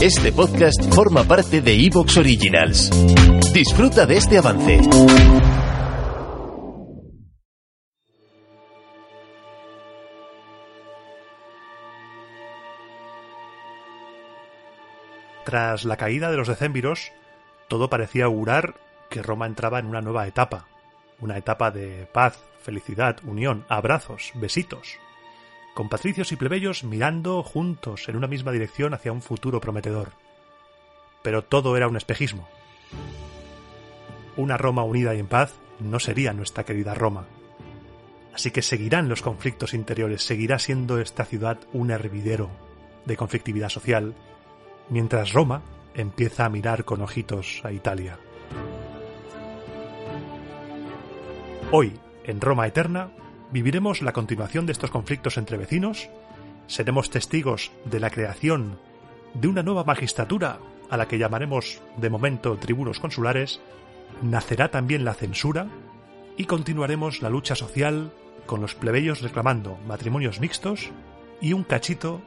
Este podcast forma parte de Evox Originals. Disfruta de este avance. Tras la caída de los decémviros, todo parecía augurar que Roma entraba en una nueva etapa, una etapa de paz, felicidad, unión, abrazos, besitos, con patricios y plebeyos mirando juntos en una misma dirección hacia un futuro prometedor. Pero todo era un espejismo. Una Roma unida y en paz no sería nuestra querida Roma. Así que seguirán los conflictos interiores, seguirá siendo esta ciudad un hervidero de conflictividad social, mientras Roma empieza a mirar con ojitos a Italia. Hoy, en Roma Eterna, viviremos la continuación de estos conflictos entre vecinos, seremos testigos de la creación de una nueva magistratura a la que llamaremos de momento tribunos consulares, nacerá también la censura y continuaremos la lucha social con los plebeyos reclamando matrimonios mixtos y un cachito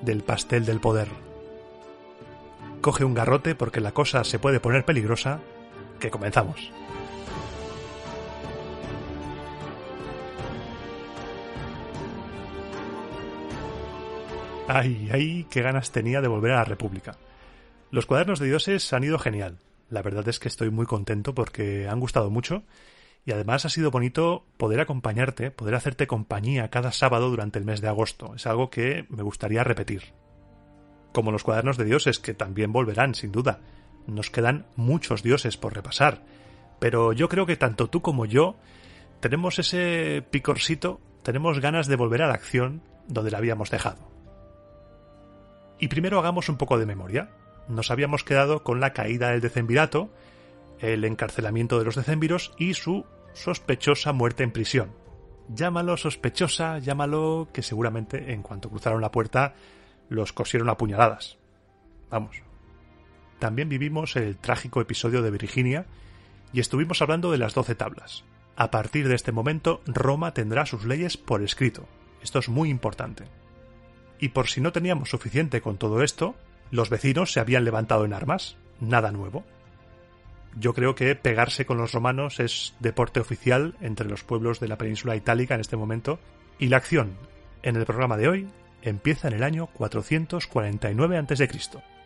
del pastel del poder. Coge un garrote porque la cosa se puede poner peligrosa, que comenzamos. Ay, ay, qué ganas tenía de volver a la República. Los cuadernos de dioses han ido genial. La verdad es que estoy muy contento porque han gustado mucho y además ha sido bonito poder acompañarte, poder hacerte compañía cada sábado durante el mes de agosto. Es algo que me gustaría repetir. Como los cuadernos de dioses, que también volverán, sin duda. Nos quedan muchos dioses por repasar. Pero yo creo que tanto tú como yo tenemos ese picorcito, tenemos ganas de volver a la acción donde la habíamos dejado. Y primero hagamos un poco de memoria. Nos habíamos quedado con la caída del decemvirato, el encarcelamiento de los decemviros y su sospechosa muerte en prisión. Llámalo sospechosa, llámalo que seguramente en cuanto cruzaron la puerta los cosieron a puñaladas. Vamos. También vivimos el trágico episodio de Virginia y estuvimos hablando de las doce tablas. A partir de este momento, Roma tendrá sus leyes por escrito. Esto es muy importante y por si no teníamos suficiente con todo esto, los vecinos se habían levantado en armas. Nada nuevo. Yo creo que pegarse con los romanos es deporte oficial entre los pueblos de la península itálica en este momento, y la acción en el programa de hoy empieza en el año 449 a.C.,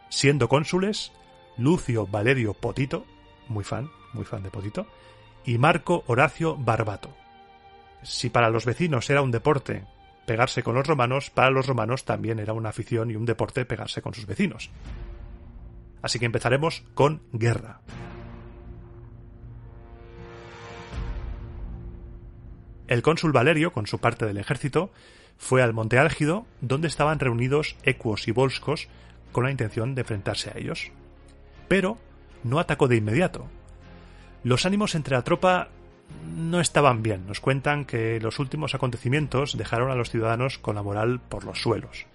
siendo cónsules Lucio Valerio Potito, muy fan, muy fan de Potito, y Marco Horacio Barbato. Si para los vecinos era un deporte pegarse con los romanos, para los romanos también era una afición y un deporte pegarse con sus vecinos. Así que empezaremos con guerra. El cónsul Valerio, con su parte del ejército, fue al Monte Álgido, donde estaban reunidos ecuos y volscos con la intención de enfrentarse a ellos. Pero no atacó de inmediato. Los ánimos entre la tropa no estaban bien. Nos cuentan que los últimos acontecimientos dejaron a los ciudadanos con la moral por los suelos,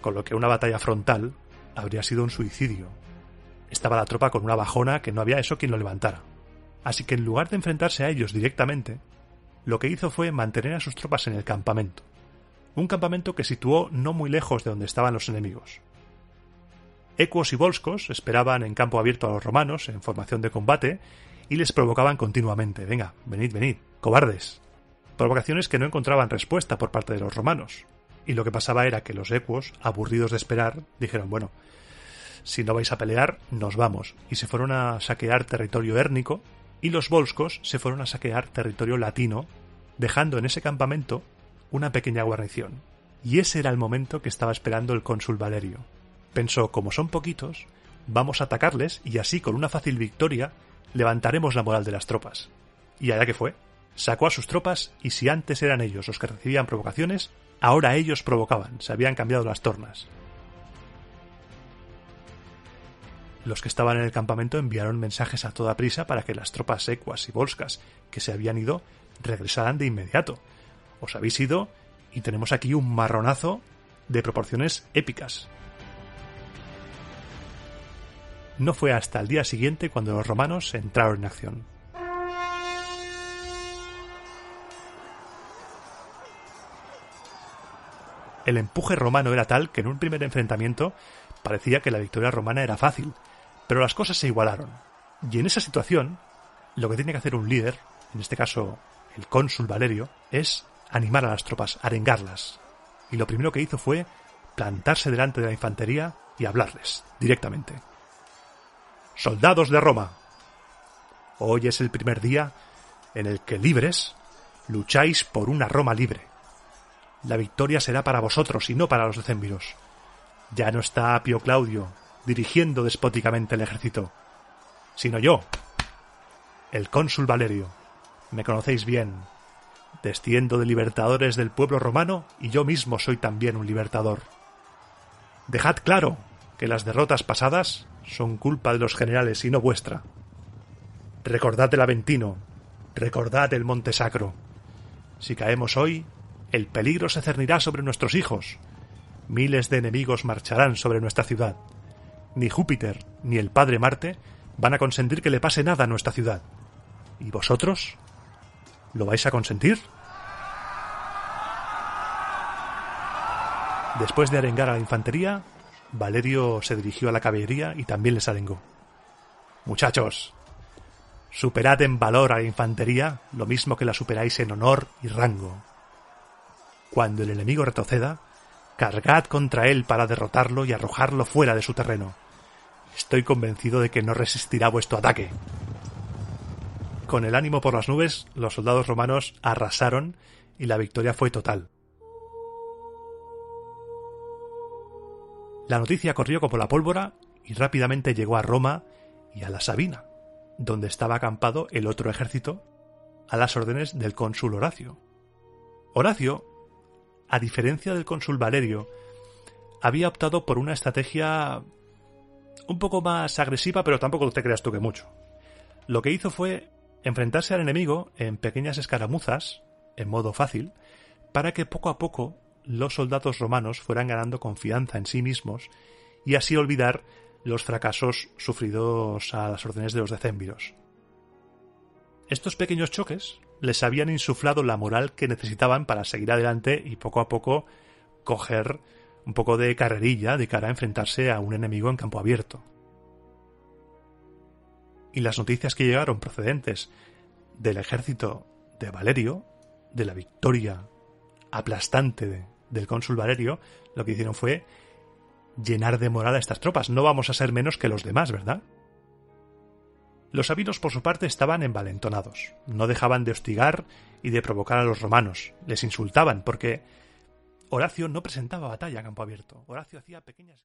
con lo que una batalla frontal habría sido un suicidio. Estaba la tropa con una bajona que no había eso quien lo levantara. Así que en lugar de enfrentarse a ellos directamente, lo que hizo fue mantener a sus tropas en el campamento, un campamento que situó no muy lejos de donde estaban los enemigos. Ecuos y Volscos esperaban en campo abierto a los romanos en formación de combate y les provocaban continuamente. Venga, venid, venid, cobardes. Provocaciones que no encontraban respuesta por parte de los romanos. Y lo que pasaba era que los ecuos, aburridos de esperar, dijeron, bueno, si no vais a pelear, nos vamos. Y se fueron a saquear territorio érnico, y los volscos se fueron a saquear territorio latino, dejando en ese campamento una pequeña guarnición. Y ese era el momento que estaba esperando el cónsul Valerio. Pensó, como son poquitos, vamos a atacarles y así con una fácil victoria levantaremos la moral de las tropas. Y allá que fue, sacó a sus tropas y si antes eran ellos los que recibían provocaciones, ahora ellos provocaban, se habían cambiado las tornas. Los que estaban en el campamento enviaron mensajes a toda prisa para que las tropas ecuas y volscas que se habían ido regresaran de inmediato. Os habéis ido y tenemos aquí un marronazo de proporciones épicas. No fue hasta el día siguiente cuando los romanos entraron en acción. El empuje romano era tal que en un primer enfrentamiento parecía que la victoria romana era fácil, pero las cosas se igualaron. Y en esa situación, lo que tiene que hacer un líder, en este caso el cónsul Valerio, es animar a las tropas, arengarlas. Y lo primero que hizo fue plantarse delante de la infantería y hablarles directamente. Soldados de Roma, hoy es el primer día en el que libres lucháis por una Roma libre. La victoria será para vosotros y no para los decémviros. Ya no está Apio Claudio dirigiendo despóticamente el ejército, sino yo, el cónsul Valerio. Me conocéis bien. Desciendo de libertadores del pueblo romano y yo mismo soy también un libertador. Dejad claro que las derrotas pasadas son culpa de los generales y no vuestra. Recordad el Aventino, recordad el Monte Sacro. Si caemos hoy, el peligro se cernirá sobre nuestros hijos. Miles de enemigos marcharán sobre nuestra ciudad. Ni Júpiter ni el Padre Marte van a consentir que le pase nada a nuestra ciudad. ¿Y vosotros? ¿Lo vais a consentir? Después de arengar a la infantería, Valerio se dirigió a la caballería y también les arengó. Muchachos, superad en valor a la infantería lo mismo que la superáis en honor y rango. Cuando el enemigo retroceda, cargad contra él para derrotarlo y arrojarlo fuera de su terreno. Estoy convencido de que no resistirá vuestro ataque. Con el ánimo por las nubes, los soldados romanos arrasaron y la victoria fue total. La noticia corrió como la pólvora y rápidamente llegó a Roma y a la Sabina, donde estaba acampado el otro ejército, a las órdenes del cónsul Horacio. Horacio, a diferencia del cónsul Valerio, había optado por una estrategia un poco más agresiva, pero tampoco te creas tú que mucho. Lo que hizo fue enfrentarse al enemigo en pequeñas escaramuzas, en modo fácil, para que poco a poco los soldados romanos fueran ganando confianza en sí mismos y así olvidar los fracasos sufridos a las órdenes de los decémviros. Estos pequeños choques les habían insuflado la moral que necesitaban para seguir adelante y poco a poco coger un poco de carrerilla de cara a enfrentarse a un enemigo en campo abierto. Y las noticias que llegaron procedentes del ejército de Valerio, de la victoria aplastante del cónsul Valerio, lo que hicieron fue llenar de moral a estas tropas. No vamos a ser menos que los demás, ¿verdad? Los sabinos, por su parte, estaban envalentonados. No dejaban de hostigar y de provocar a los romanos. Les insultaban porque Horacio no presentaba batalla a campo abierto. Horacio hacía pequeñas.